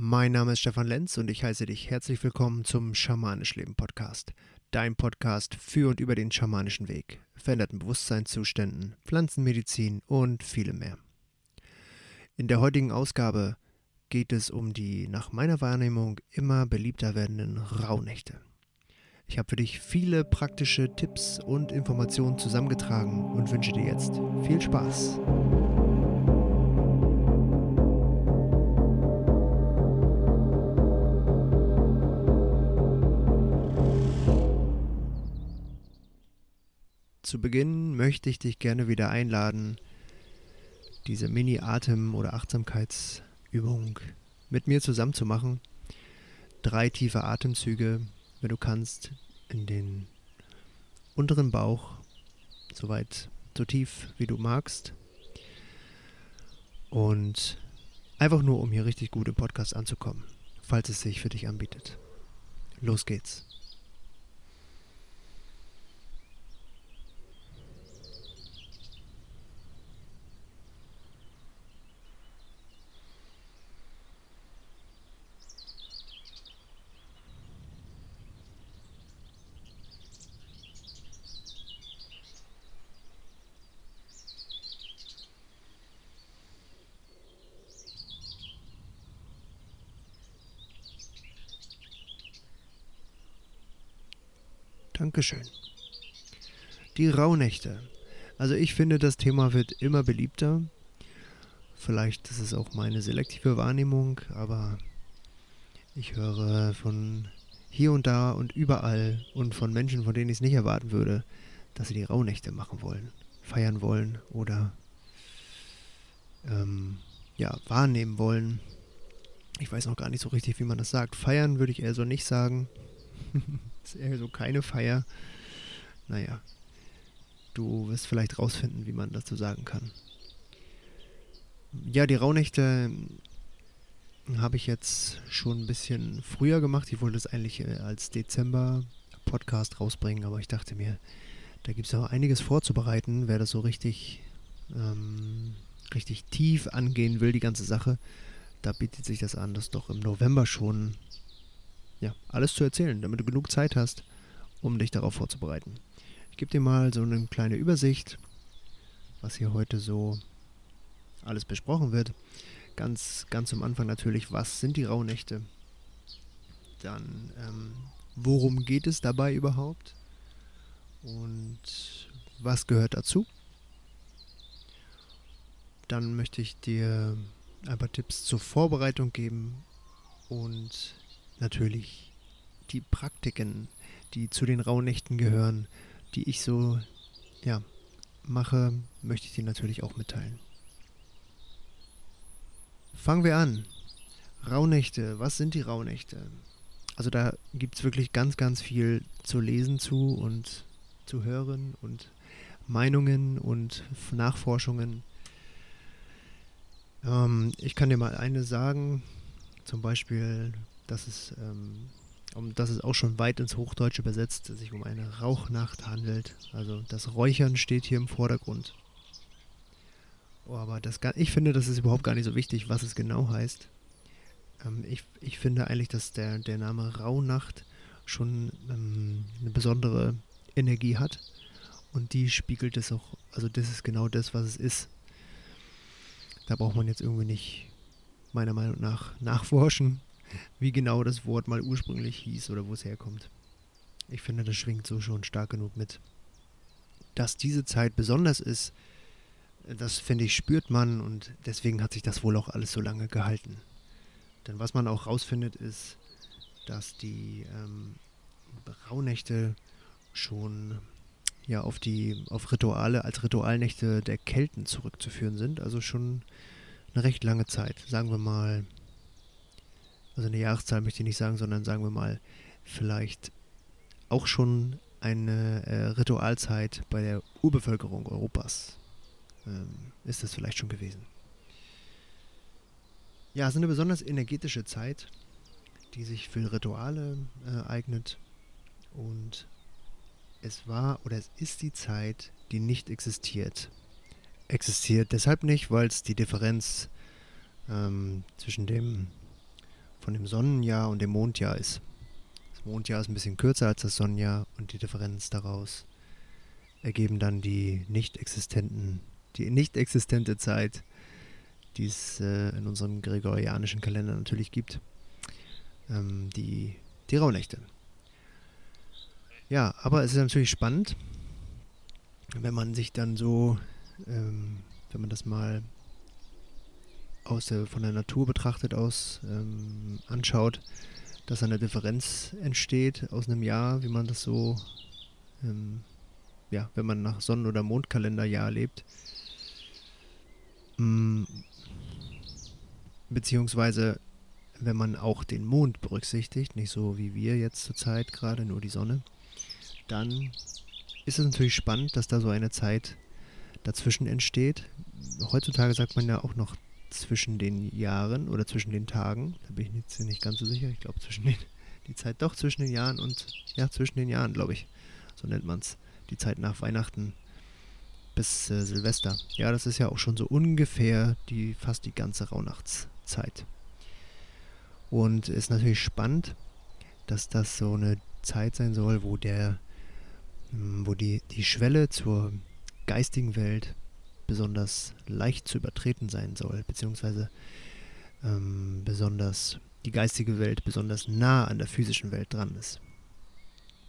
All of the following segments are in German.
Mein Name ist Stefan Lenz und ich heiße dich herzlich willkommen zum Schamanisch Leben Podcast. Dein Podcast für und über den schamanischen Weg, veränderten Bewusstseinszuständen, Pflanzenmedizin und vielem mehr. In der heutigen Ausgabe geht es um die nach meiner Wahrnehmung immer beliebter werdenden Rauhnächte. Ich habe für dich viele praktische Tipps und Informationen zusammengetragen und wünsche dir jetzt viel Spaß. Zu Beginn möchte ich dich gerne wieder einladen, diese Mini-Atem- oder Achtsamkeitsübung mit mir zusammen zu machen. Drei tiefe Atemzüge, wenn du kannst, in den unteren Bauch, soweit so tief wie du magst. Und einfach nur, um hier richtig gut im Podcast anzukommen, falls es sich für dich anbietet. Los geht's. Dankeschön. Die Rauhnächte. Also ich finde, das Thema wird immer beliebter. Vielleicht ist es auch meine selektive Wahrnehmung, aber ich höre von hier und da und überall und von Menschen, von denen ich es nicht erwarten würde, dass sie die Rauhnächte machen wollen, feiern wollen oder ähm, ja, wahrnehmen wollen. Ich weiß noch gar nicht so richtig, wie man das sagt. Feiern würde ich eher so nicht sagen. ist eher so keine Feier. Naja, du wirst vielleicht rausfinden, wie man dazu sagen kann. Ja, die Rauhnächte habe ich jetzt schon ein bisschen früher gemacht. Ich wollte es eigentlich äh, als Dezember-Podcast rausbringen, aber ich dachte mir, da gibt es auch einiges vorzubereiten, wer das so richtig, ähm, richtig tief angehen will, die ganze Sache. Da bietet sich das an, das doch im November schon ja, alles zu erzählen, damit du genug Zeit hast, um dich darauf vorzubereiten. Ich gebe dir mal so eine kleine Übersicht, was hier heute so alles besprochen wird. Ganz, ganz am Anfang natürlich, was sind die Rauhnächte? Dann, ähm, worum geht es dabei überhaupt? Und was gehört dazu? Dann möchte ich dir ein paar Tipps zur Vorbereitung geben und natürlich die Praktiken, die zu den Rauhnächten gehören, die ich so ja, mache, möchte ich dir natürlich auch mitteilen. Fangen wir an. Rauhnächte, was sind die Rauhnächte? Also da gibt es wirklich ganz, ganz viel zu lesen zu und zu hören und Meinungen und Nachforschungen. Ähm, ich kann dir mal eine sagen, zum Beispiel dass es, ähm, um, dass es auch schon weit ins Hochdeutsche übersetzt sich um eine Rauchnacht handelt. Also das Räuchern steht hier im Vordergrund. Oh, aber das, ich finde, das ist überhaupt gar nicht so wichtig, was es genau heißt. Ähm, ich, ich finde eigentlich, dass der, der Name Rauhnacht schon ähm, eine besondere Energie hat. Und die spiegelt es auch, also das ist genau das, was es ist. Da braucht man jetzt irgendwie nicht, meiner Meinung nach, nachforschen wie genau das Wort mal ursprünglich hieß oder wo es herkommt. Ich finde, das schwingt so schon stark genug mit. Dass diese Zeit besonders ist, das finde ich, spürt man und deswegen hat sich das wohl auch alles so lange gehalten. Denn was man auch rausfindet, ist, dass die ähm, Rauhnächte schon ja auf die auf Rituale als Ritualnächte der Kelten zurückzuführen sind, also schon eine recht lange Zeit, sagen wir mal also eine Jahreszahl möchte ich nicht sagen, sondern sagen wir mal, vielleicht auch schon eine äh, Ritualzeit bei der Urbevölkerung Europas ähm, ist das vielleicht schon gewesen. Ja, es ist eine besonders energetische Zeit, die sich für Rituale äh, eignet und es war oder es ist die Zeit, die nicht existiert. Existiert deshalb nicht, weil es die Differenz ähm, zwischen dem von dem Sonnenjahr und dem Mondjahr ist. Das Mondjahr ist ein bisschen kürzer als das Sonnenjahr und die Differenz daraus ergeben dann die nicht existenten, die nicht existente Zeit, die es äh, in unserem gregorianischen Kalender natürlich gibt, ähm, die, die Rauhnächte. Ja, aber es ist natürlich spannend, wenn man sich dann so, ähm, wenn man das mal aus der, von der Natur betrachtet aus ähm, anschaut, dass eine Differenz entsteht aus einem Jahr, wie man das so, ähm, ja, wenn man nach Sonnen- oder Mondkalenderjahr lebt. Mm, beziehungsweise wenn man auch den Mond berücksichtigt, nicht so wie wir jetzt zurzeit gerade, nur die Sonne, dann ist es natürlich spannend, dass da so eine Zeit dazwischen entsteht. Heutzutage sagt man ja auch noch zwischen den Jahren oder zwischen den Tagen. Da bin ich jetzt nicht ganz so sicher. Ich glaube, zwischen den, die Zeit doch zwischen den Jahren und ja, zwischen den Jahren, glaube ich. So nennt man es. Die Zeit nach Weihnachten bis äh, Silvester. Ja, das ist ja auch schon so ungefähr die fast die ganze Rauhnachtszeit. Und ist natürlich spannend, dass das so eine Zeit sein soll, wo der, hm, wo die, die Schwelle zur geistigen Welt besonders leicht zu übertreten sein soll, beziehungsweise ähm, besonders die geistige Welt besonders nah an der physischen Welt dran ist.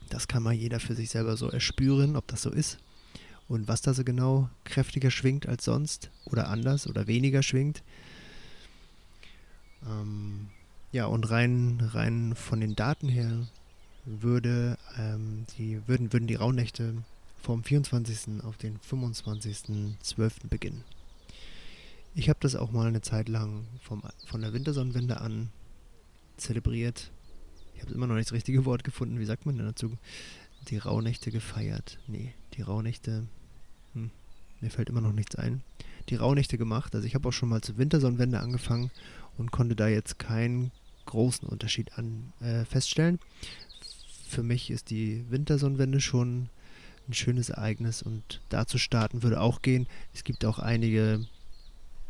Das kann mal jeder für sich selber so erspüren, ob das so ist und was da so genau kräftiger schwingt als sonst oder anders oder weniger schwingt. Ähm, ja, und rein, rein von den Daten her würde, ähm, die, würden, würden die Rauhnächte vom 24. auf den 25.12. beginnen. Ich habe das auch mal eine Zeit lang vom, von der Wintersonnenwende an zelebriert. Ich habe immer noch nicht das richtige Wort gefunden. Wie sagt man denn dazu? Die Rauhnächte gefeiert. Nee, die Rauhnächte. Hm, mir fällt immer noch nichts ein. Die Rauhnächte gemacht. Also ich habe auch schon mal zur Wintersonnenwende angefangen und konnte da jetzt keinen großen Unterschied an, äh, feststellen. Für mich ist die Wintersonnenwende schon ein schönes Ereignis und da zu starten würde auch gehen. Es gibt auch einige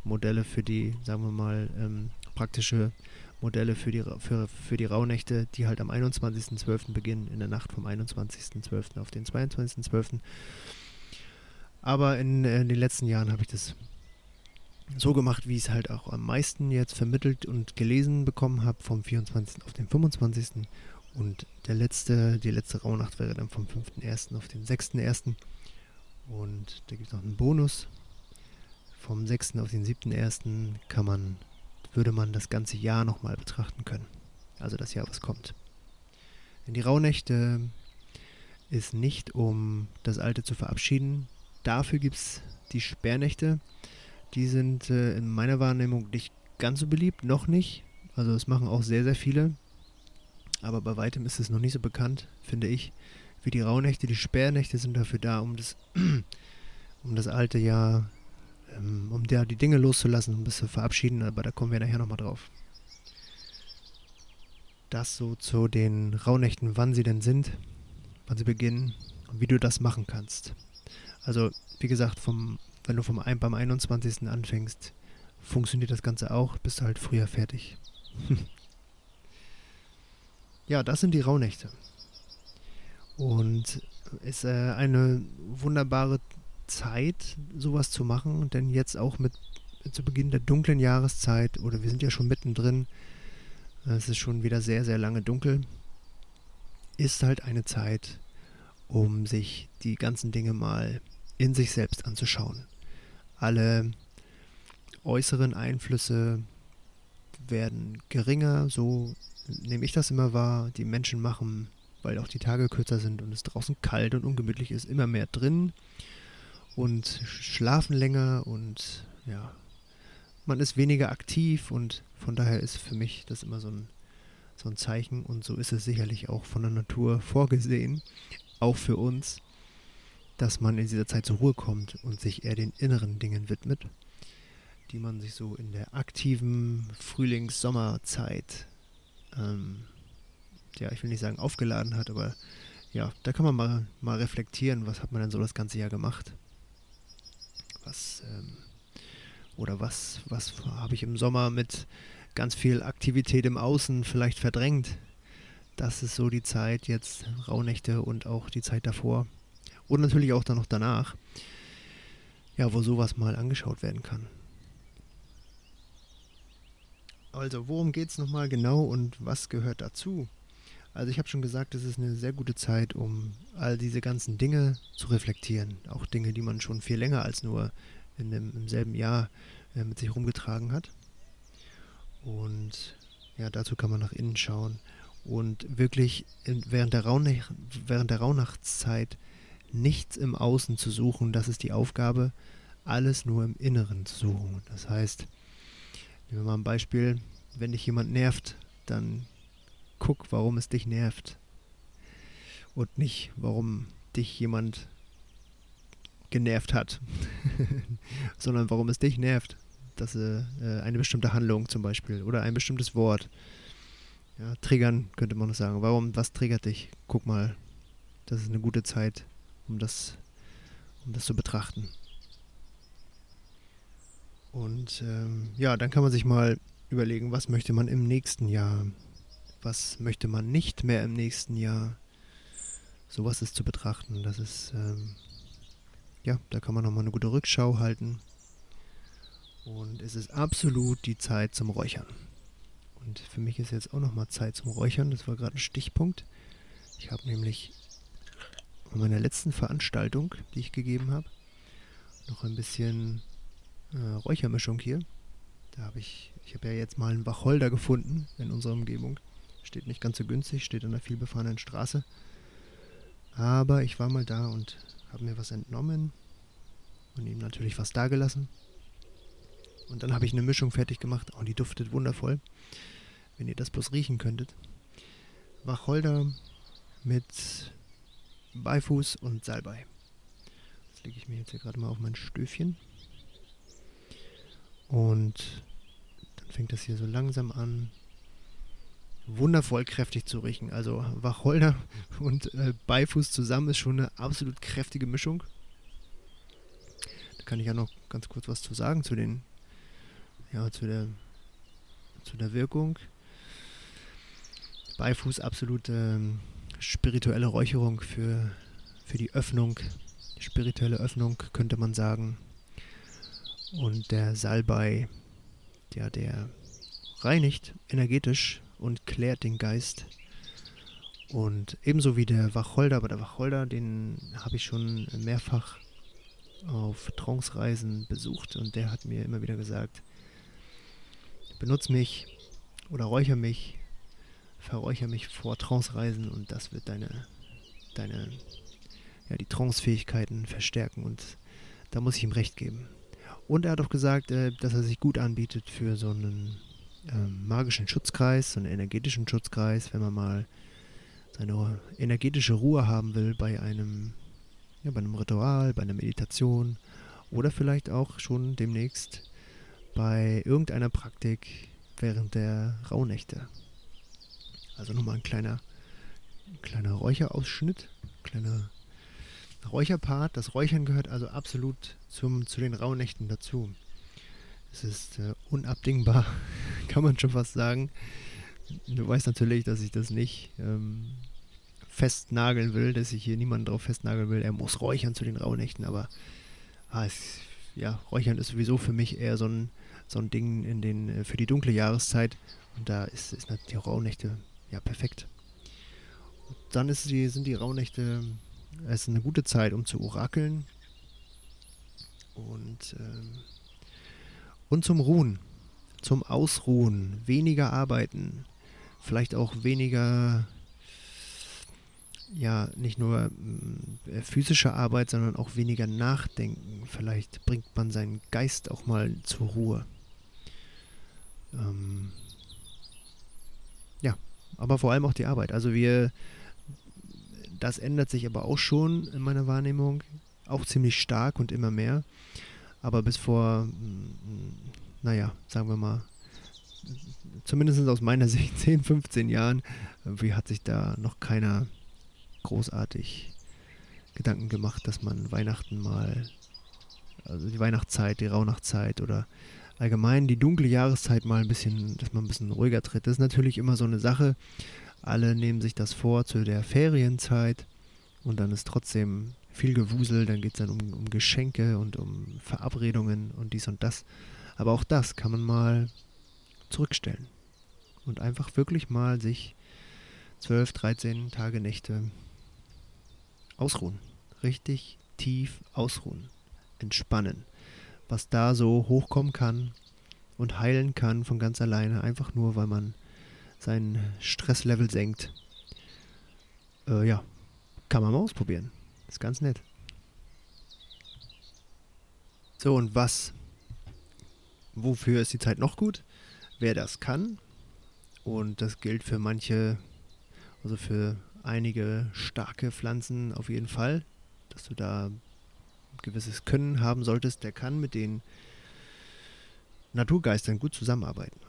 Modelle für die, sagen wir mal, ähm, praktische Modelle für die, für, für die Rauhnächte, die halt am 21.12. beginnen, in der Nacht vom 21.12. auf den 22.12. Aber in, in, den letzten Jahren habe ich das so gemacht, wie ich es halt auch am meisten jetzt vermittelt und gelesen bekommen habe, vom 24. auf den 25. Und der letzte, die letzte Rauhnacht wäre dann vom 5.1. auf den 6.1. Und da gibt es noch einen Bonus. Vom 6. auf den 7.1. kann man, würde man das ganze Jahr nochmal betrachten können. Also das Jahr, was kommt. Denn die Rauhnächte ist nicht, um das Alte zu verabschieden. Dafür gibt es die Sperrnächte. Die sind äh, in meiner Wahrnehmung nicht ganz so beliebt, noch nicht. Also es machen auch sehr, sehr viele aber bei weitem ist es noch nicht so bekannt, finde ich, wie die Rauhnächte. Die Sperrnächte sind dafür da, um das, um das alte Jahr, ähm, um da die Dinge loszulassen, um das zu verabschieden, aber da kommen wir nachher nochmal drauf. Das so zu den Rauhnächten, wann sie denn sind, wann sie beginnen und wie du das machen kannst. Also, wie gesagt, vom, wenn du vom, beim 21. anfängst, funktioniert das Ganze auch, bist du halt früher fertig. Ja, das sind die Rauhnächte. Und ist äh, eine wunderbare Zeit, sowas zu machen, denn jetzt auch mit zu Beginn der dunklen Jahreszeit, oder wir sind ja schon mittendrin, es ist schon wieder sehr, sehr lange dunkel, ist halt eine Zeit, um sich die ganzen Dinge mal in sich selbst anzuschauen. Alle äußeren Einflüsse werden geringer, so nehme ich das immer wahr, die Menschen machen, weil auch die Tage kürzer sind und es draußen kalt und ungemütlich ist, immer mehr drin und schlafen länger und ja, man ist weniger aktiv und von daher ist für mich das immer so ein, so ein Zeichen und so ist es sicherlich auch von der Natur vorgesehen, auch für uns, dass man in dieser Zeit zur Ruhe kommt und sich eher den inneren Dingen widmet, die man sich so in der aktiven Frühlings-Sommerzeit ähm, ja, ich will nicht sagen aufgeladen hat, aber ja, da kann man mal, mal reflektieren, was hat man denn so das ganze Jahr gemacht. Was, ähm, oder was, was habe ich im Sommer mit ganz viel Aktivität im Außen vielleicht verdrängt. Das ist so die Zeit jetzt, Rauhnächte und auch die Zeit davor. Und natürlich auch dann noch danach. Ja, wo sowas mal angeschaut werden kann. Also, worum geht es nochmal genau und was gehört dazu? Also, ich habe schon gesagt, es ist eine sehr gute Zeit, um all diese ganzen Dinge zu reflektieren. Auch Dinge, die man schon viel länger als nur in dem, im selben Jahr äh, mit sich rumgetragen hat. Und ja, dazu kann man nach innen schauen und wirklich in, während, der während der Rauhnachtszeit nichts im Außen zu suchen. Das ist die Aufgabe, alles nur im Inneren zu suchen. Das heißt, Nehmen wir mal ein Beispiel. Wenn dich jemand nervt, dann guck, warum es dich nervt. Und nicht, warum dich jemand genervt hat, sondern warum es dich nervt. Dass äh, eine bestimmte Handlung zum Beispiel oder ein bestimmtes Wort. Ja, triggern könnte man noch sagen. Warum, was triggert dich? Guck mal, das ist eine gute Zeit, um das, um das zu betrachten. Und ähm, ja, dann kann man sich mal überlegen, was möchte man im nächsten Jahr? Was möchte man nicht mehr im nächsten Jahr? Sowas ist zu betrachten. Das ist, ähm, ja, da kann man nochmal eine gute Rückschau halten. Und es ist absolut die Zeit zum Räuchern. Und für mich ist jetzt auch nochmal Zeit zum Räuchern. Das war gerade ein Stichpunkt. Ich habe nämlich bei meiner letzten Veranstaltung, die ich gegeben habe, noch ein bisschen äh, Räuchermischung hier. Da habe ich, ich habe ja jetzt mal einen Wacholder gefunden in unserer Umgebung. Steht nicht ganz so günstig, steht an einer vielbefahrenen Straße. Aber ich war mal da und habe mir was entnommen und ihm natürlich was dagelassen. Und dann habe ich eine Mischung fertig gemacht. Oh, die duftet wundervoll. Wenn ihr das bloß riechen könntet. Wacholder mit Beifuß und Salbei. Das lege ich mir jetzt hier gerade mal auf mein Stöfchen. Und dann fängt das hier so langsam an, wundervoll kräftig zu riechen. Also Wacholder und äh, Beifuß zusammen ist schon eine absolut kräftige Mischung. Da kann ich ja noch ganz kurz was zu sagen zu den, ja, zu der, zu der Wirkung. Beifuß absolute ähm, spirituelle Räucherung für, für die Öffnung, spirituelle Öffnung könnte man sagen. Und der Salbei, ja, der reinigt energetisch und klärt den Geist. Und ebenso wie der Wacholder, aber der Wacholder, den habe ich schon mehrfach auf Trance-Reisen besucht und der hat mir immer wieder gesagt, benutze mich oder räucher mich, verräucher mich vor Trance-Reisen und das wird deine, deine, ja, die Trance-Fähigkeiten verstärken und da muss ich ihm recht geben. Und er hat auch gesagt, äh, dass er sich gut anbietet für so einen ähm, magischen Schutzkreis, so einen energetischen Schutzkreis, wenn man mal seine energetische Ruhe haben will bei einem, ja, bei einem Ritual, bei einer Meditation oder vielleicht auch schon demnächst bei irgendeiner Praktik während der Rauhnächte. Also nochmal ein kleiner, kleiner Räucherausschnitt, kleiner Räucherpart. Das Räuchern gehört also absolut zum, zu den Rauhnächten dazu. Es ist äh, unabdingbar, kann man schon fast sagen. Du weißt natürlich, dass ich das nicht ähm, festnageln will, dass ich hier niemanden drauf festnageln will. Er muss räuchern zu den Rauhnächten, aber ah, es, ja, Räuchern ist sowieso für mich eher so ein, so ein Ding in den, äh, für die dunkle Jahreszeit. Und da ist, ist die Rauhnächte ja perfekt. Und dann die, sind die Rauhnächte es ist eine gute Zeit, um zu orakeln und, ähm, und zum Ruhen, zum Ausruhen, weniger arbeiten, vielleicht auch weniger, ja, nicht nur äh, physische Arbeit, sondern auch weniger nachdenken. Vielleicht bringt man seinen Geist auch mal zur Ruhe. Ähm, ja, aber vor allem auch die Arbeit. Also wir das ändert sich aber auch schon in meiner Wahrnehmung, auch ziemlich stark und immer mehr. Aber bis vor, mm, naja, sagen wir mal, zumindest aus meiner Sicht 10, 15 Jahren, wie hat sich da noch keiner großartig Gedanken gemacht, dass man Weihnachten mal, also die Weihnachtszeit, die Rauhnachtzeit oder allgemein die dunkle Jahreszeit mal ein bisschen, dass man ein bisschen ruhiger tritt. Das ist natürlich immer so eine Sache. Alle nehmen sich das vor zu der Ferienzeit und dann ist trotzdem viel Gewusel, dann geht es dann um, um Geschenke und um Verabredungen und dies und das. Aber auch das kann man mal zurückstellen und einfach wirklich mal sich 12, 13 Tage, Nächte ausruhen. Richtig tief ausruhen, entspannen. Was da so hochkommen kann und heilen kann von ganz alleine, einfach nur, weil man sein Stresslevel senkt. Äh, ja, kann man mal ausprobieren. Ist ganz nett. So, und was? Wofür ist die Zeit noch gut? Wer das kann, und das gilt für manche, also für einige starke Pflanzen auf jeden Fall, dass du da ein gewisses Können haben solltest, der kann mit den Naturgeistern gut zusammenarbeiten.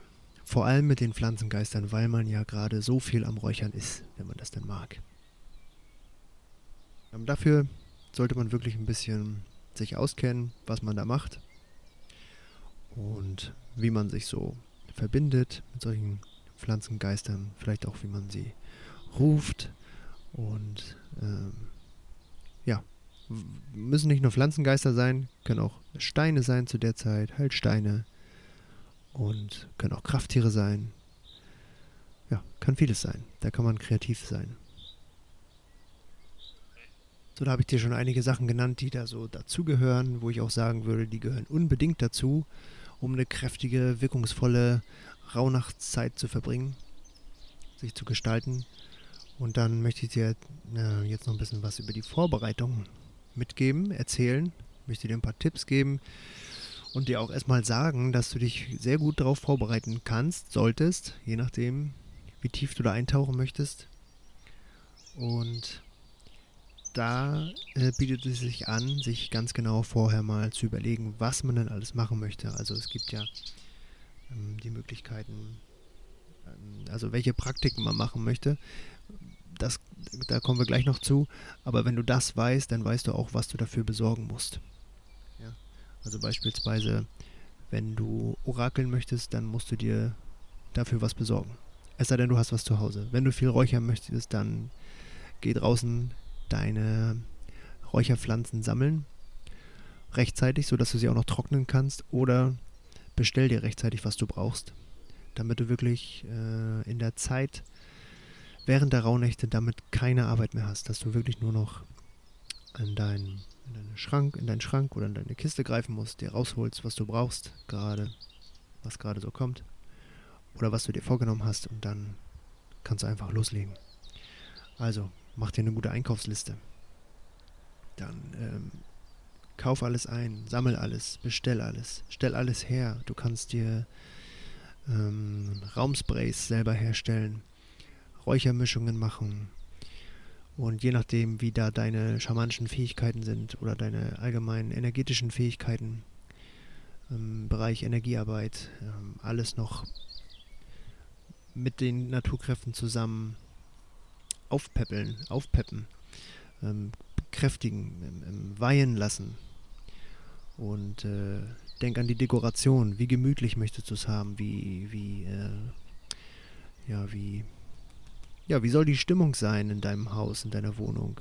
Vor allem mit den Pflanzengeistern, weil man ja gerade so viel am Räuchern ist, wenn man das denn mag. Ähm, dafür sollte man wirklich ein bisschen sich auskennen, was man da macht und wie man sich so verbindet mit solchen Pflanzengeistern, vielleicht auch wie man sie ruft und ähm, ja, müssen nicht nur Pflanzengeister sein, können auch Steine sein zu der Zeit, Heilsteine und können auch Krafttiere sein. Ja, kann vieles sein. Da kann man kreativ sein. So, da habe ich dir schon einige Sachen genannt, die da so dazugehören, wo ich auch sagen würde, die gehören unbedingt dazu, um eine kräftige, wirkungsvolle Rauhnachtszeit zu verbringen, sich zu gestalten. Und dann möchte ich dir äh, jetzt noch ein bisschen was über die Vorbereitung mitgeben, erzählen, möchte dir ein paar Tipps geben und dir auch erstmal sagen, dass du dich sehr gut darauf vorbereiten kannst, solltest, je nachdem, wie tief du da eintauchen möchtest. Und da äh, bietet es sich an, sich ganz genau vorher mal zu überlegen, was man denn alles machen möchte. Also es gibt ja ähm, die Möglichkeiten, ähm, also welche Praktiken man machen möchte. Das, da kommen wir gleich noch zu. Aber wenn du das weißt, dann weißt du auch, was du dafür besorgen musst. Also beispielsweise, wenn du orakeln möchtest, dann musst du dir dafür was besorgen. Es sei denn, du hast was zu Hause. Wenn du viel räuchern möchtest, dann geh draußen deine Räucherpflanzen sammeln. Rechtzeitig, sodass du sie auch noch trocknen kannst. Oder bestell dir rechtzeitig, was du brauchst. Damit du wirklich äh, in der Zeit während der Rauhnächte damit keine Arbeit mehr hast. Dass du wirklich nur noch in deinen, in deinen Schrank, in deinen Schrank oder in deine Kiste greifen musst, dir rausholst, was du brauchst, gerade, was gerade so kommt. Oder was du dir vorgenommen hast und dann kannst du einfach loslegen. Also, mach dir eine gute Einkaufsliste. Dann ähm, kauf alles ein, sammel alles, bestell alles, stell alles her. Du kannst dir ähm, Raumsprays selber herstellen, Räuchermischungen machen. Und je nachdem, wie da deine schamanischen Fähigkeiten sind oder deine allgemeinen energetischen Fähigkeiten im Bereich Energiearbeit, ähm, alles noch mit den Naturkräften zusammen aufpäppeln, aufpeppen, ähm, kräftigen, ähm, weihen lassen. Und äh, denk an die Dekoration. Wie gemütlich möchtest du es haben? Wie, wie, äh, ja, wie, ja, wie soll die Stimmung sein in deinem Haus, in deiner Wohnung?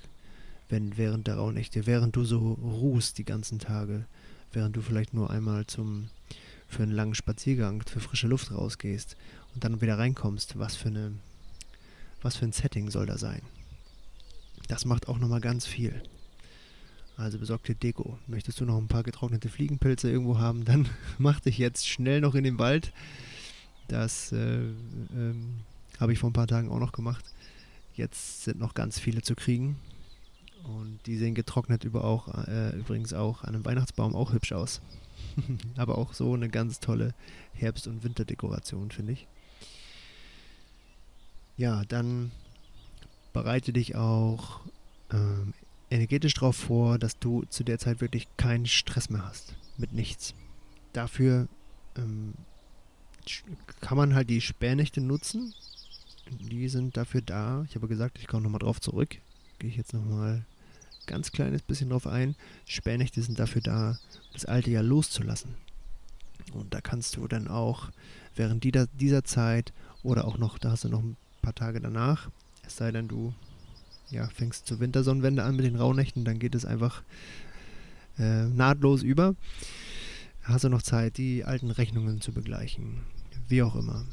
Wenn während der Rauhnächte, während du so ruhst die ganzen Tage, während du vielleicht nur einmal zum, für einen langen Spaziergang, für frische Luft rausgehst und dann wieder reinkommst, was für eine was für ein Setting soll da sein. Das macht auch nochmal ganz viel. Also besorg dir Deko. Möchtest du noch ein paar getrocknete Fliegenpilze irgendwo haben, dann mach dich jetzt schnell noch in den Wald. Das äh, ähm, habe ich vor ein paar Tagen auch noch gemacht. Jetzt sind noch ganz viele zu kriegen. Und die sehen getrocknet über auch, äh, übrigens auch an einem Weihnachtsbaum auch hübsch aus. Aber auch so eine ganz tolle Herbst- und Winterdekoration, finde ich. Ja, dann bereite dich auch ähm, energetisch darauf vor, dass du zu der Zeit wirklich keinen Stress mehr hast. Mit nichts. Dafür ähm, kann man halt die Sperrnächte nutzen. Die sind dafür da. Ich habe gesagt, ich komme nochmal drauf zurück. Gehe ich jetzt nochmal ganz kleines bisschen drauf ein. Sperrnächte sind dafür da, das alte Jahr loszulassen. Und da kannst du dann auch während dieser Zeit oder auch noch, da hast du noch ein paar Tage danach, es sei denn, du ja, fängst zur Wintersonnenwende an mit den Rauhnächten, dann geht es einfach äh, nahtlos über. Hast du noch Zeit, die alten Rechnungen zu begleichen, wie auch immer,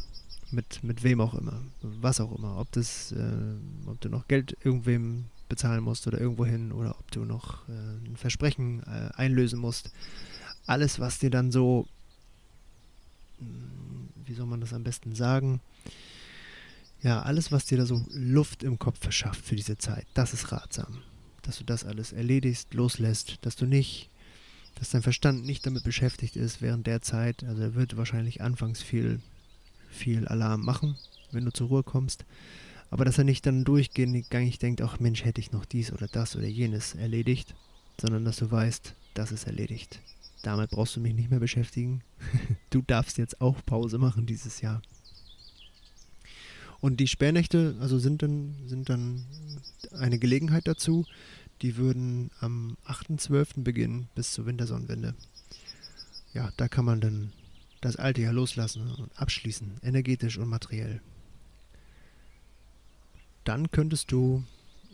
mit, mit wem auch immer, was auch immer, ob das, äh, ob du noch Geld irgendwem bezahlen musst oder irgendwo hin oder ob du noch äh, ein Versprechen äh, einlösen musst. Alles, was dir dann so, hm, wie soll man das am besten sagen, ja, alles, was dir da so Luft im Kopf verschafft für diese Zeit, das ist ratsam. Dass du das alles erledigst, loslässt, dass du nicht, dass dein Verstand nicht damit beschäftigt ist während der Zeit. Also er wird wahrscheinlich anfangs viel, viel Alarm machen, wenn du zur Ruhe kommst. Aber dass er nicht dann durchgehend denkt, ach Mensch, hätte ich noch dies oder das oder jenes erledigt, sondern dass du weißt, das ist erledigt. Damit brauchst du mich nicht mehr beschäftigen. du darfst jetzt auch Pause machen dieses Jahr. Und die Sperrnächte, also sind dann, sind dann eine Gelegenheit dazu. Die würden am 8.12. beginnen bis zur Wintersonnenwende. Ja, da kann man dann das alte Jahr loslassen und abschließen, energetisch und materiell. Dann könntest du,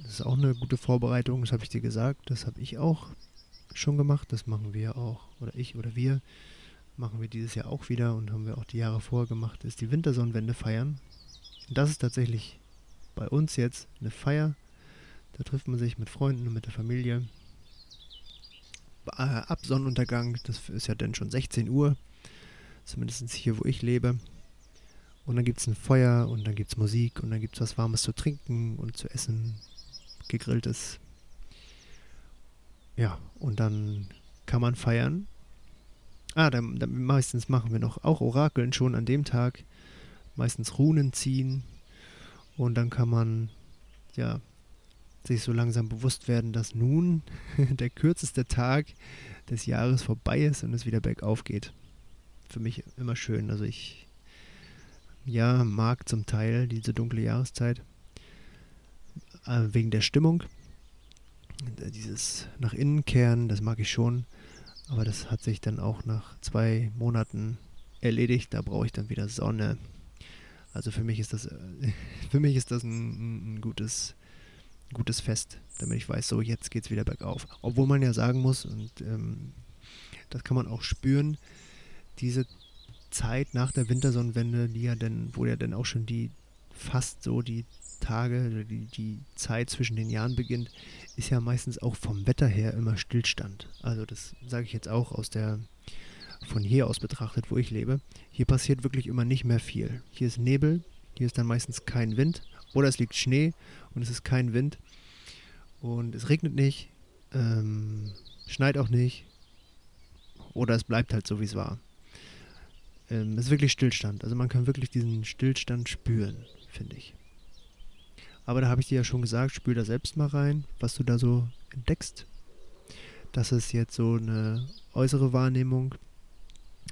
das ist auch eine gute Vorbereitung, das habe ich dir gesagt, das habe ich auch schon gemacht, das machen wir auch, oder ich oder wir, machen wir dieses Jahr auch wieder und haben wir auch die Jahre vorher gemacht, ist die Wintersonnenwende feiern. Das ist tatsächlich bei uns jetzt eine Feier. Da trifft man sich mit Freunden und mit der Familie. Äh, ab Sonnenuntergang, das ist ja dann schon 16 Uhr, zumindest hier, wo ich lebe. Und dann gibt es ein Feuer und dann gibt es Musik und dann gibt es was Warmes zu trinken und zu essen, gegrilltes. Ja, und dann kann man feiern. Ah, dann, dann meistens machen wir noch auch Orakeln schon an dem Tag meistens Runen ziehen und dann kann man ja sich so langsam bewusst werden, dass nun der kürzeste Tag des Jahres vorbei ist und es wieder bergauf geht. Für mich immer schön. Also ich ja mag zum Teil diese dunkle Jahreszeit äh, wegen der Stimmung. Dieses nach innen kehren, das mag ich schon. Aber das hat sich dann auch nach zwei Monaten erledigt. Da brauche ich dann wieder Sonne, also für mich ist das, äh, für mich ist das ein, ein gutes, gutes Fest, damit ich weiß, so jetzt geht es wieder bergauf. Obwohl man ja sagen muss, und ähm, das kann man auch spüren, diese Zeit nach der Wintersonnenwende, die ja dann, wo ja dann auch schon die fast so die Tage, die, die Zeit zwischen den Jahren beginnt, ist ja meistens auch vom Wetter her immer Stillstand. Also das sage ich jetzt auch aus der von hier aus betrachtet, wo ich lebe, hier passiert wirklich immer nicht mehr viel. Hier ist Nebel, hier ist dann meistens kein Wind oder es liegt Schnee und es ist kein Wind und es regnet nicht, ähm, schneit auch nicht oder es bleibt halt so, wie es war. Ähm, es ist wirklich Stillstand. Also man kann wirklich diesen Stillstand spüren, finde ich. Aber da habe ich dir ja schon gesagt, spür da selbst mal rein, was du da so entdeckst. Das ist jetzt so eine äußere Wahrnehmung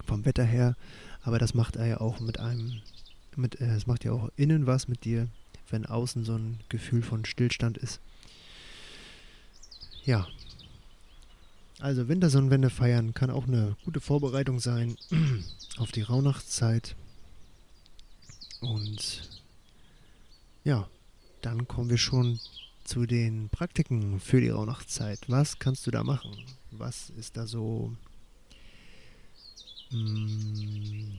vom Wetter her, aber das macht ja auch mit einem, mit, äh, es macht ja auch innen was mit dir, wenn außen so ein Gefühl von Stillstand ist. Ja. Also Wintersonnenwende feiern kann auch eine gute Vorbereitung sein auf die Rauhnachtszeit. Und ja, dann kommen wir schon zu den Praktiken für die Rauhnachtszeit. Was kannst du da machen? Was ist da so Mm,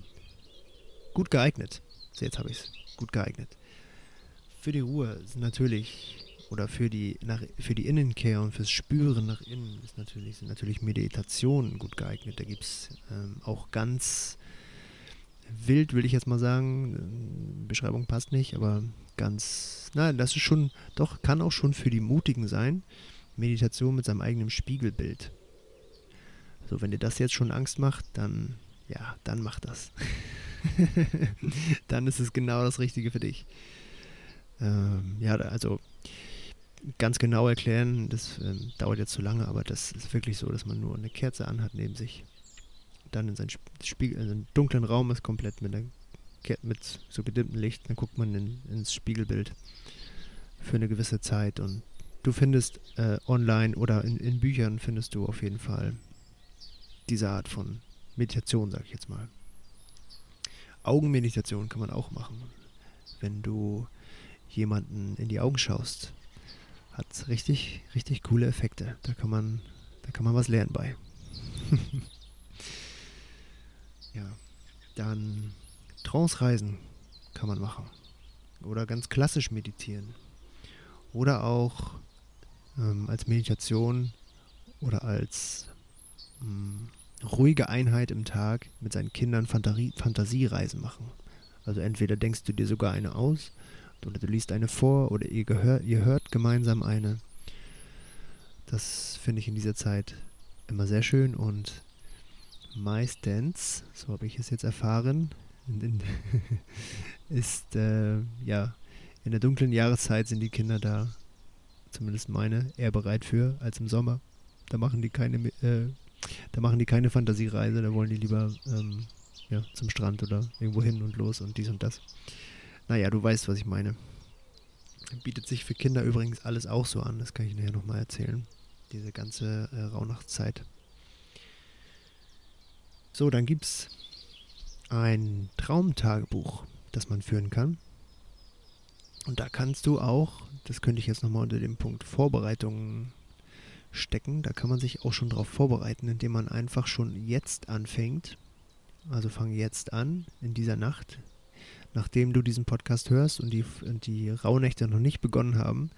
gut geeignet. Jetzt habe ich es. Gut geeignet. Für die Ruhe natürlich, oder für die, nach, für die Innenkehr und fürs Spüren nach innen ist natürlich, sind natürlich Meditationen gut geeignet. Da gibt es ähm, auch ganz wild, will ich jetzt mal sagen. Beschreibung passt nicht, aber ganz, nein, das ist schon, doch, kann auch schon für die Mutigen sein. Meditation mit seinem eigenen Spiegelbild. So, wenn dir das jetzt schon Angst macht, dann, ja, dann mach das. dann ist es genau das Richtige für dich. Ähm, ja, also ganz genau erklären, das ähm, dauert jetzt zu lange, aber das ist wirklich so, dass man nur eine Kerze anhat neben sich. Dann in seinen Spiegel, in seinen dunklen Raum ist komplett mit, einer, mit so gedimmtem Licht, dann guckt man in, ins Spiegelbild für eine gewisse Zeit und du findest äh, online oder in, in Büchern findest du auf jeden Fall diese Art von Meditation, sag ich jetzt mal. Augenmeditation kann man auch machen. Wenn du jemanden in die Augen schaust, hat richtig, richtig coole Effekte. Da kann man, da kann man was lernen bei. ja, dann Trance-Reisen kann man machen. Oder ganz klassisch meditieren. Oder auch ähm, als Meditation oder als ähm, ruhige Einheit im Tag mit seinen Kindern Fantasie Fantasiereisen machen. Also entweder denkst du dir sogar eine aus oder du liest eine vor oder ihr, gehör, ihr hört gemeinsam eine. Das finde ich in dieser Zeit immer sehr schön und meistens, so habe ich es jetzt erfahren, ist äh, ja in der dunklen Jahreszeit sind die Kinder da, zumindest meine, eher bereit für als im Sommer. Da machen die keine, äh, da machen die keine Fantasiereise, da wollen die lieber ähm, ja, zum Strand oder irgendwo hin und los und dies und das. Naja, du weißt, was ich meine. Bietet sich für Kinder übrigens alles auch so an, das kann ich nachher nochmal erzählen. Diese ganze äh, Rauhnachtszeit. So, dann gibt es ein Traumtagebuch, das man führen kann. Und da kannst du auch, das könnte ich jetzt nochmal unter dem Punkt Vorbereitungen stecken, da kann man sich auch schon darauf vorbereiten, indem man einfach schon jetzt anfängt. Also fang jetzt an, in dieser Nacht, nachdem du diesen Podcast hörst und die, und die Rauhnächte noch nicht begonnen haben,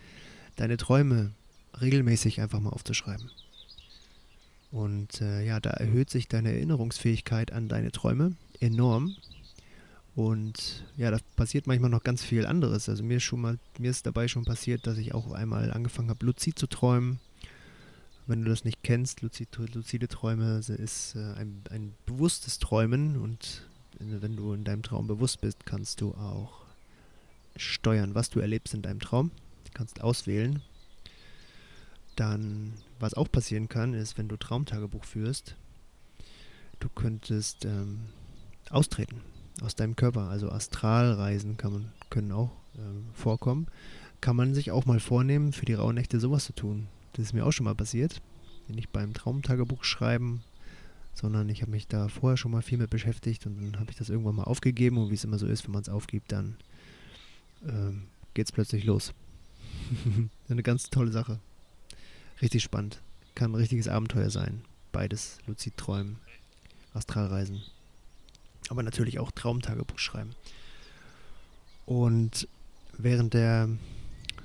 deine Träume regelmäßig einfach mal aufzuschreiben. Und äh, ja, da erhöht sich deine Erinnerungsfähigkeit an deine Träume enorm. Und ja, da passiert manchmal noch ganz viel anderes. Also mir ist schon mal, mir ist dabei schon passiert, dass ich auch einmal angefangen habe, luzid zu träumen. Wenn du das nicht kennst, luzid, luzide Träume ist äh, ein, ein bewusstes Träumen und wenn du in deinem Traum bewusst bist, kannst du auch steuern, was du erlebst in deinem Traum. Du kannst auswählen. Dann, was auch passieren kann, ist, wenn du Traumtagebuch führst, du könntest ähm, austreten aus deinem Körper. Also Astralreisen kann man, können auch ähm, vorkommen. Kann man sich auch mal vornehmen, für die Rauhnächte sowas zu tun. Das ist mir auch schon mal passiert. Nicht beim Traumtagebuch schreiben, sondern ich habe mich da vorher schon mal viel mit beschäftigt und dann habe ich das irgendwann mal aufgegeben und wie es immer so ist, wenn man es aufgibt, dann ähm, geht es plötzlich los. Eine ganz tolle Sache. Richtig spannend. Kann ein richtiges Abenteuer sein. Beides, Luzid träumen, Astralreisen aber natürlich auch Traumtagebuch schreiben. Und während der,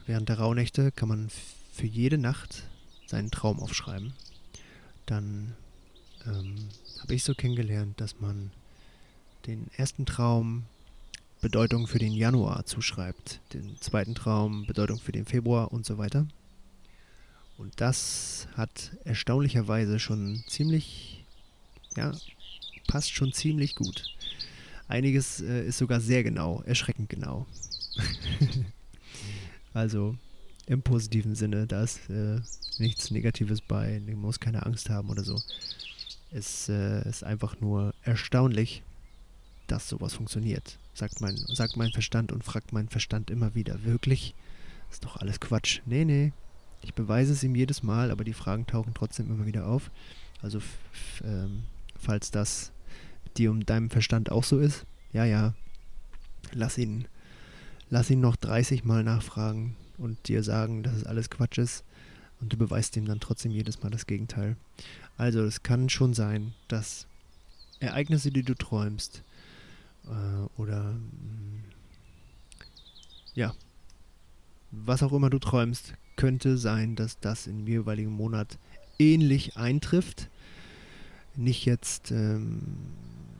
während der Rauhnächte kann man für jede Nacht seinen Traum aufschreiben. Dann ähm, habe ich so kennengelernt, dass man den ersten Traum Bedeutung für den Januar zuschreibt, den zweiten Traum Bedeutung für den Februar und so weiter. Und das hat erstaunlicherweise schon ziemlich ja, passt schon ziemlich gut. Einiges äh, ist sogar sehr genau, erschreckend genau. also im positiven Sinne, da ist äh, nichts Negatives bei, man muss keine Angst haben oder so. Es äh, ist einfach nur erstaunlich, dass sowas funktioniert, sagt mein, sagt mein Verstand und fragt mein Verstand immer wieder. Wirklich? Ist doch alles Quatsch. Nee, nee. Ich beweise es ihm jedes Mal, aber die Fragen tauchen trotzdem immer wieder auf. Also, ähm, falls das dir um deinem Verstand auch so ist, ja, ja, lass ihn, lass ihn noch 30 Mal nachfragen und dir sagen, dass es alles Quatsch ist und du beweist ihm dann trotzdem jedes Mal das Gegenteil. Also es kann schon sein, dass Ereignisse, die du träumst, äh, oder mh, mm, ja, was auch immer du träumst, könnte sein, dass das im jeweiligen Monat ähnlich eintrifft. Nicht jetzt ähm,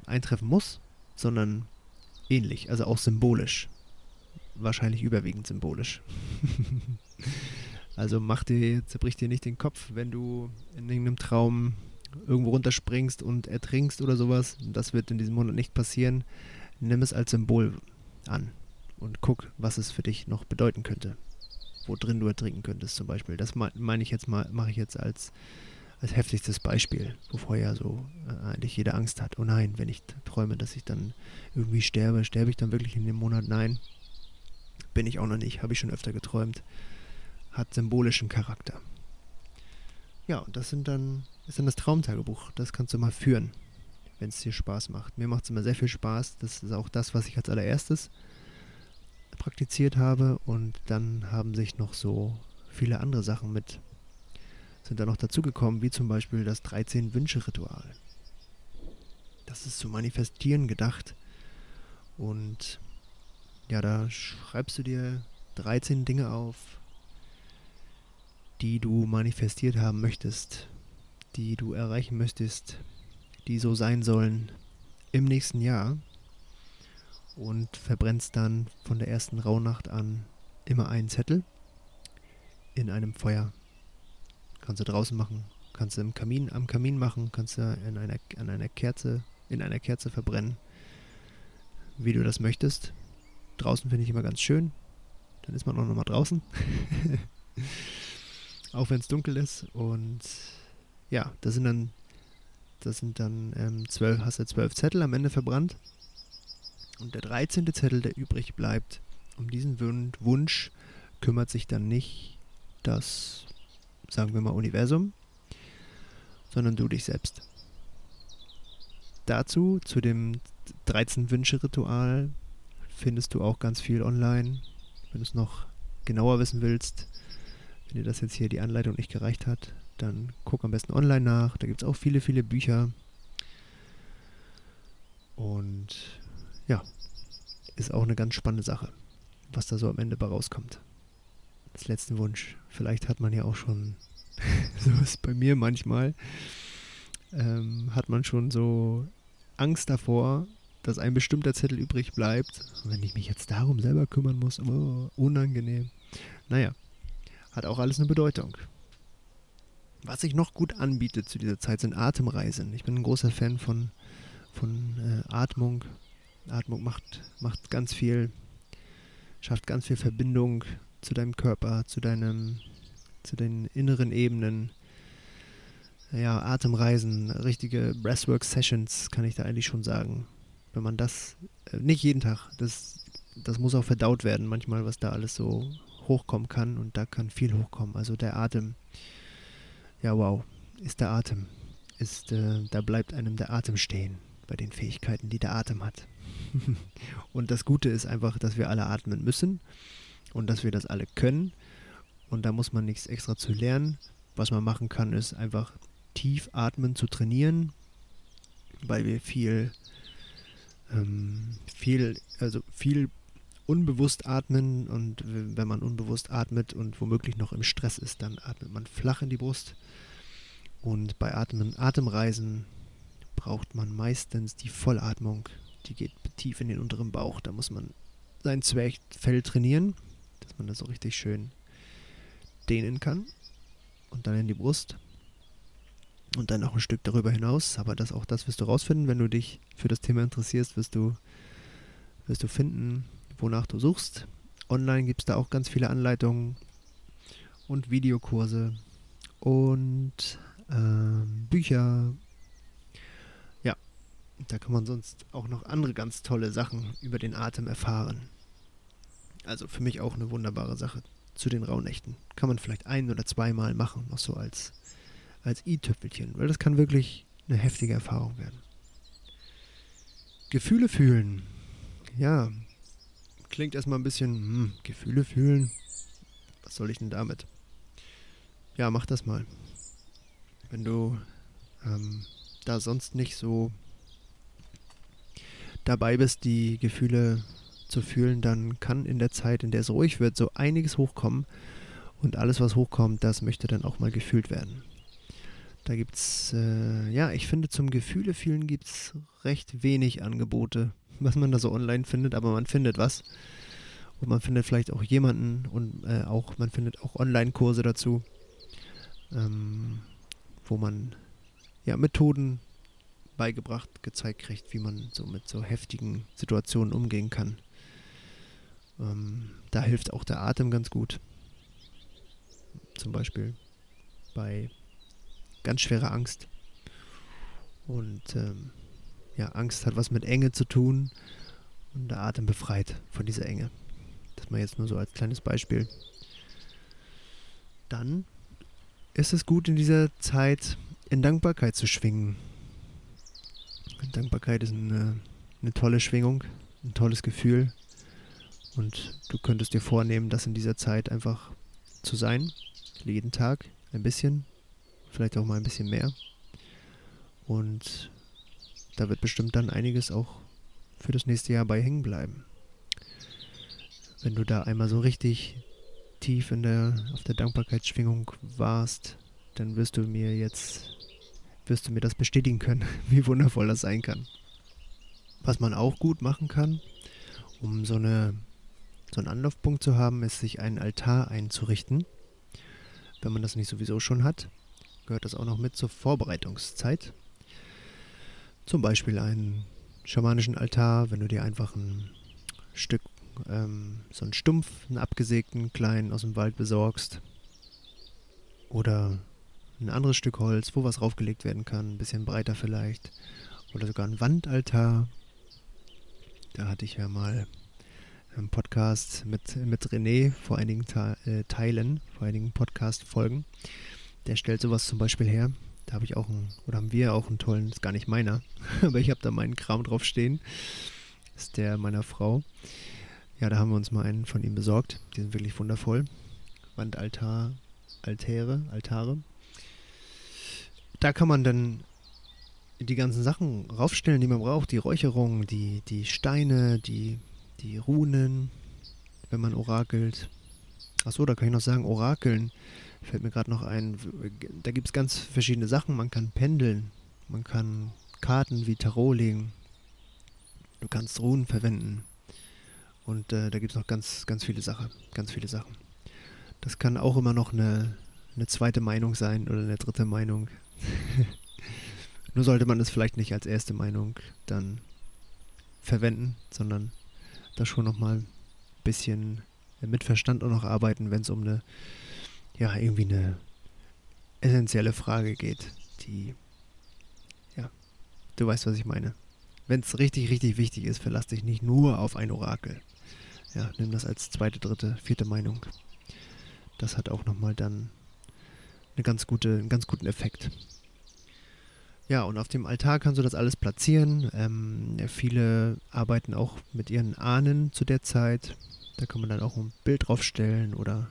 eintreffen muss, sondern ähnlich, also auch symbolisch. Wahrscheinlich überwiegend symbolisch. also mach dir, zerbrich dir nicht den Kopf, wenn du in irgendeinem Traum irgendwo runterspringst und ertrinkst oder sowas. Das wird in diesem Monat nicht passieren. Nimm es als Symbol an und guck, was es für dich noch bedeuten könnte. Wo drin du ertrinken könntest zum Beispiel. Das meine ich jetzt mal, mache ich jetzt als als heftigstes Beispiel, wovor ja so äh, eigentlich jeder Angst hat. Oh nein, wenn ich träume, dass ich dann irgendwie sterbe, sterbe ich dann wirklich in dem Monat? Nein, bin ich auch noch nicht, habe ich schon öfter geträumt. Hat symbolischen Charakter. Ja, und das sind dann, ist dann das Traumtagebuch. Das kannst du mal führen. wenn es dir Spaß macht. Mir macht es immer sehr viel Spaß. Das ist auch das, was ich als allererstes praktiziert habe. Und dann haben sich noch so viele andere Sachen mit, sind da noch dazugekommen, wie zum Beispiel das 13-Wünsche-Ritual. Das ist zu manifestieren gedacht. Und ja, da schreibst du dir 13 Dinge auf, die du manifestiert haben möchtest, die du erreichen möchtest, die so sein sollen im nächsten Jahr und verbrennst dann von der ersten Rauhnacht an immer einen Zettel in einem Feuer. Kannst du draußen machen, kannst du im Kamin, am Kamin machen, kannst du in einer, an einer Kerze, in einer Kerze verbrennen, wie du das möchtest. Draußen finde ich immer ganz schön. Dann ist man auch nochmal draußen. auch wenn es dunkel ist. Und ja, das sind dann, das sind dann ähm, zwölf, hast du zwölf Zettel am Ende verbrannt. Und der 13. Zettel, der übrig bleibt, um diesen Wunsch kümmert sich dann nicht das, sagen wir mal, Universum, sondern du dich selbst. Dazu, zu dem 13-Wünsche-Ritual, findest du auch ganz viel online. Wenn du es noch genauer wissen willst, wenn dir das jetzt hier die Anleitung nicht gereicht hat, dann guck am besten online nach. Da gibt es auch viele, viele Bücher. Und ja, ist auch eine ganz spannende Sache, was da so am Ende bei rauskommt. Als letzten Wunsch. Vielleicht hat man ja auch schon, so ist bei mir manchmal, ähm, hat man schon so Angst davor, dass ein bestimmter Zettel übrig bleibt. Und wenn ich mich jetzt darum selber kümmern muss, oh, unangenehm. Naja, hat auch alles eine Bedeutung. Was sich noch gut anbietet zu dieser Zeit sind Atemreisen. Ich bin ein großer Fan von, von äh, Atmung. Atmung macht, macht ganz viel, schafft ganz viel Verbindung zu deinem Körper, zu deinem, zu den inneren Ebenen. Ja, Atemreisen, richtige Breathwork-Sessions, kann ich da eigentlich schon sagen. Wenn man das, äh, nicht jeden Tag, das, das muss auch verdaut werden, manchmal, was da alles so hochkommen kann und da kann viel hochkommen. Also der Atem ja, wow, ist der Atem. Ist, äh, da bleibt einem der Atem stehen bei den Fähigkeiten, die der Atem hat. und das Gute ist einfach, dass wir alle atmen müssen und dass wir das alle können. Und da muss man nichts extra zu lernen. Was man machen kann, ist einfach tief atmen zu trainieren, weil wir viel, ähm, viel, also viel unbewusst atmen und wenn man unbewusst atmet und womöglich noch im Stress ist, dann atmet man flach in die Brust. Und bei Atmen, Atemreisen braucht man meistens die Vollatmung. Die geht tief in den unteren Bauch. Da muss man sein Zwerchfell trainieren, dass man das so richtig schön dehnen kann. Und dann in die Brust. Und dann noch ein Stück darüber hinaus. Aber das auch das wirst du rausfinden. Wenn du dich für das Thema interessierst, wirst du, wirst du finden, wonach du suchst. Online gibt es da auch ganz viele Anleitungen und Videokurse und äh, Bücher. Ja, da kann man sonst auch noch andere ganz tolle Sachen über den Atem erfahren. Also für mich auch eine wunderbare Sache zu den Rauhnächten. Kann man vielleicht ein oder zweimal machen, noch so als, als i-Tüpfelchen, weil das kann wirklich eine heftige Erfahrung werden. Gefühle fühlen. Ja, klingt erstmal ein bisschen, hm, Gefühle fühlen. Was soll ich denn damit? Ja, mach das mal. Wenn du ähm, da sonst nicht so dabei bist, die Gefühle zu fühlen, dann kann in der Zeit, in der es ruhig wird, so einiges hochkommen. Und alles, was hochkommt, das möchte dann auch mal gefühlt werden. Da gibt es, äh, ja, ich finde, zum Gefühle fühlen gibt es recht wenig Angebote was man da so online findet, aber man findet was. Und man findet vielleicht auch jemanden und äh, auch, man findet auch Online-Kurse dazu, ähm, wo man ja Methoden beigebracht, gezeigt kriegt, wie man so mit so heftigen Situationen umgehen kann. Ähm, da hilft auch der Atem ganz gut. Zum Beispiel bei ganz schwerer Angst. Und ähm, ja, Angst hat was mit Enge zu tun und der Atem befreit von dieser Enge. Das mal jetzt nur so als kleines Beispiel. Dann ist es gut in dieser Zeit in Dankbarkeit zu schwingen. Dankbarkeit ist eine, eine tolle Schwingung, ein tolles Gefühl. Und du könntest dir vornehmen, das in dieser Zeit einfach zu sein. Jeden Tag ein bisschen, vielleicht auch mal ein bisschen mehr. Und da wird bestimmt dann einiges auch für das nächste Jahr bei hängen bleiben. Wenn du da einmal so richtig tief in der, auf der Dankbarkeitsschwingung warst, dann wirst du mir jetzt, wirst du mir das bestätigen können, wie wundervoll das sein kann. Was man auch gut machen kann, um so, eine, so einen Anlaufpunkt zu haben, ist sich einen Altar einzurichten. Wenn man das nicht sowieso schon hat, gehört das auch noch mit zur Vorbereitungszeit. Zum Beispiel einen schamanischen Altar, wenn du dir einfach ein Stück, ähm, so einen Stumpf, einen abgesägten kleinen aus dem Wald besorgst. Oder ein anderes Stück Holz, wo was raufgelegt werden kann, ein bisschen breiter vielleicht. Oder sogar ein Wandaltar. Da hatte ich ja mal einen Podcast mit, mit René vor einigen Ta äh, Teilen, vor einigen Podcast-Folgen. Der stellt sowas zum Beispiel her. Da habe ich auch einen, oder haben wir auch einen tollen, ist gar nicht meiner, aber ich habe da meinen Kram drauf stehen. ist der meiner Frau. Ja, da haben wir uns mal einen von ihm besorgt. Die sind wirklich wundervoll. Wandaltar, Altäre, Altare. Da kann man dann die ganzen Sachen raufstellen, die man braucht. Die Räucherung, die, die Steine, die, die Runen, wenn man orakelt. Achso, da kann ich noch sagen, orakeln Fällt mir gerade noch ein, da gibt es ganz verschiedene Sachen. Man kann pendeln, man kann Karten wie Tarot legen, du kannst Runen verwenden. Und äh, da gibt es noch ganz, ganz viele Sachen, ganz viele Sachen. Das kann auch immer noch eine, eine zweite Meinung sein oder eine dritte Meinung. Nur sollte man es vielleicht nicht als erste Meinung dann verwenden, sondern da schon nochmal ein bisschen mit Verstand auch noch arbeiten, wenn es um eine ja, irgendwie eine essentielle Frage geht, die, ja, du weißt, was ich meine. Wenn es richtig, richtig wichtig ist, verlass dich nicht nur auf ein Orakel. Ja, nimm das als zweite, dritte, vierte Meinung. Das hat auch nochmal dann eine ganz gute, einen ganz guten Effekt. Ja, und auf dem Altar kannst du das alles platzieren. Ähm, viele arbeiten auch mit ihren Ahnen zu der Zeit. Da kann man dann auch ein Bild draufstellen oder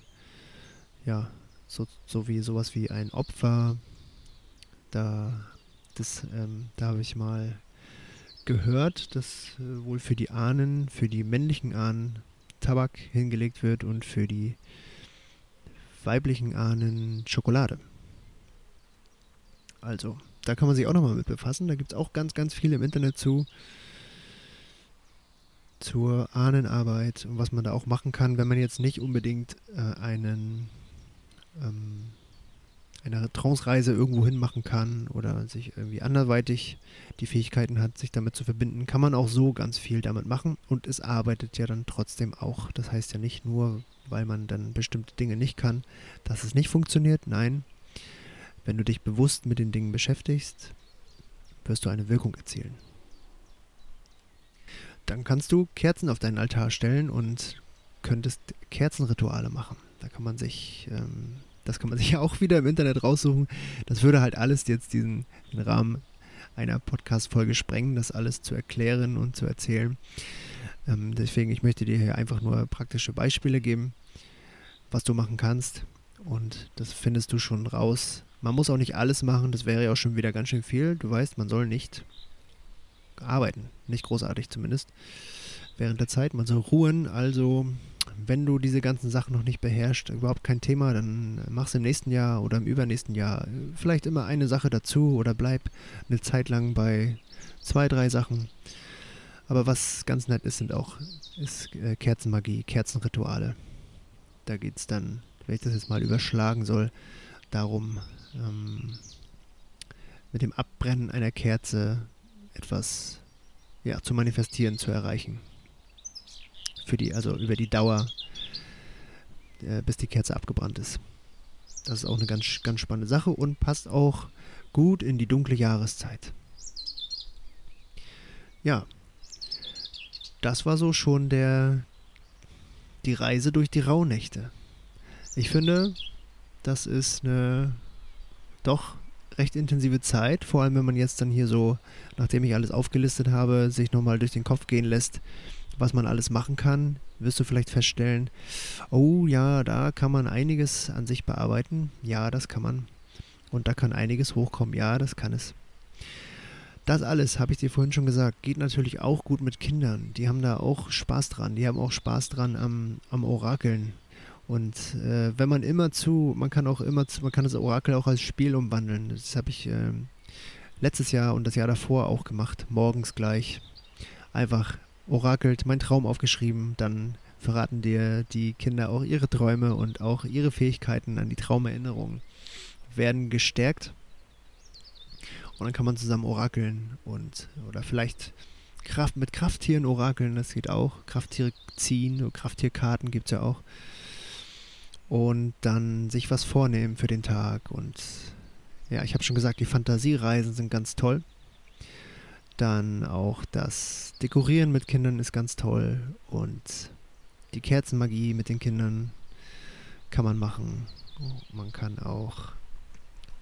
ja, so, so wie sowas wie ein Opfer. Da, ähm, da habe ich mal gehört, dass äh, wohl für die Ahnen, für die männlichen Ahnen Tabak hingelegt wird und für die weiblichen Ahnen Schokolade. Also, da kann man sich auch nochmal mit befassen. Da gibt es auch ganz, ganz viel im Internet zu. Zur Ahnenarbeit und was man da auch machen kann, wenn man jetzt nicht unbedingt äh, einen ähm, eine Trance-Reise irgendwo hin machen kann oder sich irgendwie anderweitig die Fähigkeiten hat, sich damit zu verbinden, kann man auch so ganz viel damit machen und es arbeitet ja dann trotzdem auch. Das heißt ja nicht nur, weil man dann bestimmte Dinge nicht kann, dass es nicht funktioniert. Nein, wenn du dich bewusst mit den Dingen beschäftigst, wirst du eine Wirkung erzielen. Dann kannst du Kerzen auf deinen Altar stellen und könntest Kerzenrituale machen. Da kann man sich ähm, das kann man sich ja auch wieder im Internet raussuchen. Das würde halt alles jetzt diesen Rahmen einer Podcast-Folge sprengen, das alles zu erklären und zu erzählen. Ähm, deswegen, ich möchte dir hier einfach nur praktische Beispiele geben, was du machen kannst. Und das findest du schon raus. Man muss auch nicht alles machen, das wäre ja auch schon wieder ganz schön viel. Du weißt, man soll nicht arbeiten, nicht großartig zumindest, während der Zeit. Man soll ruhen, also wenn du diese ganzen Sachen noch nicht beherrschst, überhaupt kein Thema, dann mach's im nächsten Jahr oder im übernächsten Jahr vielleicht immer eine Sache dazu oder bleib eine Zeit lang bei zwei, drei Sachen. Aber was ganz nett ist, sind auch ist, äh, Kerzenmagie, Kerzenrituale. Da geht es dann, wenn ich das jetzt mal überschlagen soll, darum, ähm, mit dem Abbrennen einer Kerze etwas ja, zu manifestieren, zu erreichen für die, also über die Dauer, äh, bis die Kerze abgebrannt ist. Das ist auch eine ganz, ganz spannende Sache und passt auch gut in die dunkle Jahreszeit. Ja, das war so schon der die Reise durch die Rauhnächte. Ich finde, das ist eine doch recht intensive Zeit, vor allem wenn man jetzt dann hier so, nachdem ich alles aufgelistet habe, sich nochmal durch den Kopf gehen lässt, was man alles machen kann, wirst du vielleicht feststellen, oh ja, da kann man einiges an sich bearbeiten. Ja, das kann man. Und da kann einiges hochkommen. Ja, das kann es. Das alles, habe ich dir vorhin schon gesagt, geht natürlich auch gut mit Kindern. Die haben da auch Spaß dran. Die haben auch Spaß dran am, am Orakeln. Und äh, wenn man immer zu, man kann auch immer zu, man kann das Orakel auch als Spiel umwandeln. Das habe ich äh, letztes Jahr und das Jahr davor auch gemacht. Morgens gleich. Einfach orakelt, mein Traum aufgeschrieben, dann verraten dir die Kinder auch ihre Träume und auch ihre Fähigkeiten an die Traumerinnerungen werden gestärkt. Und dann kann man zusammen orakeln und oder vielleicht Kraft, mit Krafttieren orakeln, das geht auch. Krafttiere ziehen, Krafttierkarten gibt es ja auch. Und dann sich was vornehmen für den Tag. Und ja, ich habe schon gesagt, die Fantasiereisen sind ganz toll. Dann auch das Dekorieren mit Kindern ist ganz toll und die Kerzenmagie mit den Kindern kann man machen. Man kann auch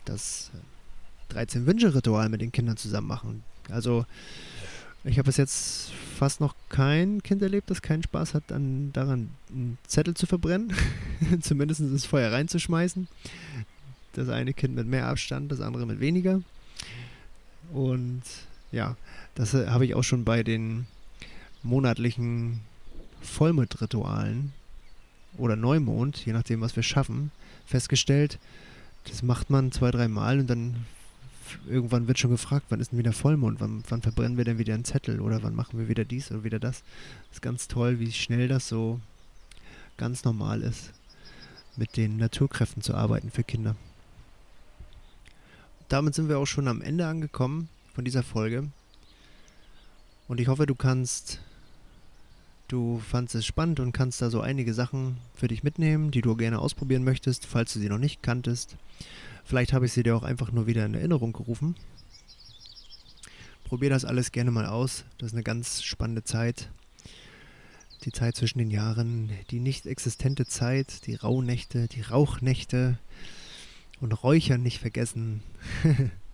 das 13 Wünsche Ritual mit den Kindern zusammen machen. Also ich habe bis jetzt fast noch kein Kind erlebt, das keinen Spaß hat, an, daran einen Zettel zu verbrennen, zumindest ins Feuer reinzuschmeißen. Das eine Kind mit mehr Abstand, das andere mit weniger. Und ja, das äh, habe ich auch schon bei den monatlichen Vollmondritualen oder Neumond, je nachdem, was wir schaffen, festgestellt. Das macht man zwei, drei Mal und dann irgendwann wird schon gefragt, wann ist denn wieder Vollmond, wann, wann verbrennen wir denn wieder einen Zettel oder wann machen wir wieder dies oder wieder das. Das ist ganz toll, wie schnell das so ganz normal ist, mit den Naturkräften zu arbeiten für Kinder. Damit sind wir auch schon am Ende angekommen von dieser Folge. Und ich hoffe, du kannst, du fandest es spannend und kannst da so einige Sachen für dich mitnehmen, die du gerne ausprobieren möchtest, falls du sie noch nicht kanntest. Vielleicht habe ich sie dir auch einfach nur wieder in Erinnerung gerufen. Probier das alles gerne mal aus. Das ist eine ganz spannende Zeit. Die Zeit zwischen den Jahren, die nicht existente Zeit, die Rauhnächte, die Rauchnächte und Räuchern nicht vergessen.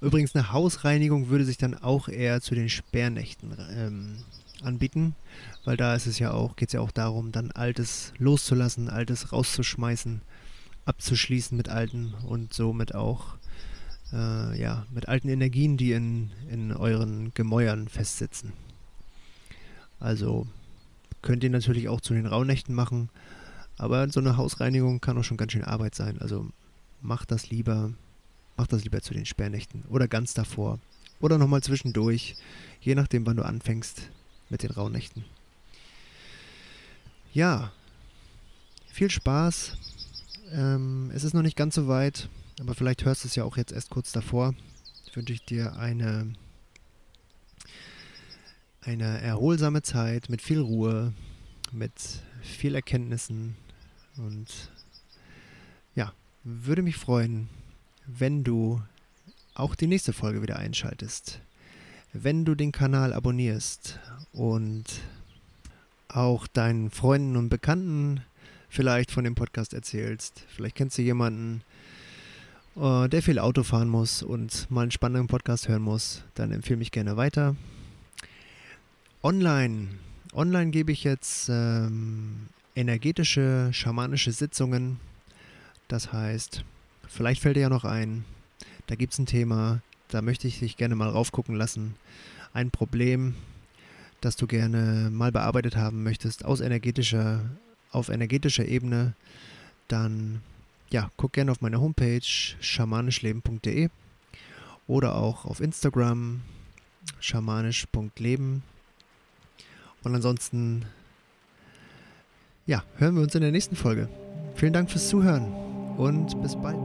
Übrigens, eine Hausreinigung würde sich dann auch eher zu den Sperrnächten ähm, anbieten, weil da ist es ja auch, geht es ja auch darum, dann Altes loszulassen, Altes rauszuschmeißen, abzuschließen mit Alten und somit auch äh, ja, mit alten Energien, die in, in euren Gemäuern festsitzen. Also könnt ihr natürlich auch zu den Rauhnächten machen, aber so eine Hausreinigung kann auch schon ganz schön Arbeit sein. Also macht das lieber Mach das lieber zu den Sperrnächten oder ganz davor. Oder nochmal zwischendurch, je nachdem, wann du anfängst mit den Rauhnächten. Ja, viel Spaß. Ähm, es ist noch nicht ganz so weit, aber vielleicht hörst du es ja auch jetzt erst kurz davor. Wünsche ich dir eine, eine erholsame Zeit mit viel Ruhe, mit viel Erkenntnissen und ja, würde mich freuen, wenn du auch die nächste Folge wieder einschaltest. Wenn du den Kanal abonnierst und auch deinen Freunden und Bekannten vielleicht von dem Podcast erzählst. Vielleicht kennst du jemanden, äh, der viel Auto fahren muss und mal einen spannenden Podcast hören muss. Dann empfehle mich gerne weiter. Online. Online gebe ich jetzt ähm, energetische, schamanische Sitzungen. Das heißt, Vielleicht fällt dir ja noch ein, da gibt es ein Thema, da möchte ich dich gerne mal raufgucken lassen. Ein Problem, das du gerne mal bearbeitet haben möchtest aus energetischer, auf energetischer Ebene, dann ja, guck gerne auf meine Homepage schamanischleben.de oder auch auf Instagram schamanisch.leben. Und ansonsten, ja, hören wir uns in der nächsten Folge. Vielen Dank fürs Zuhören und bis bald.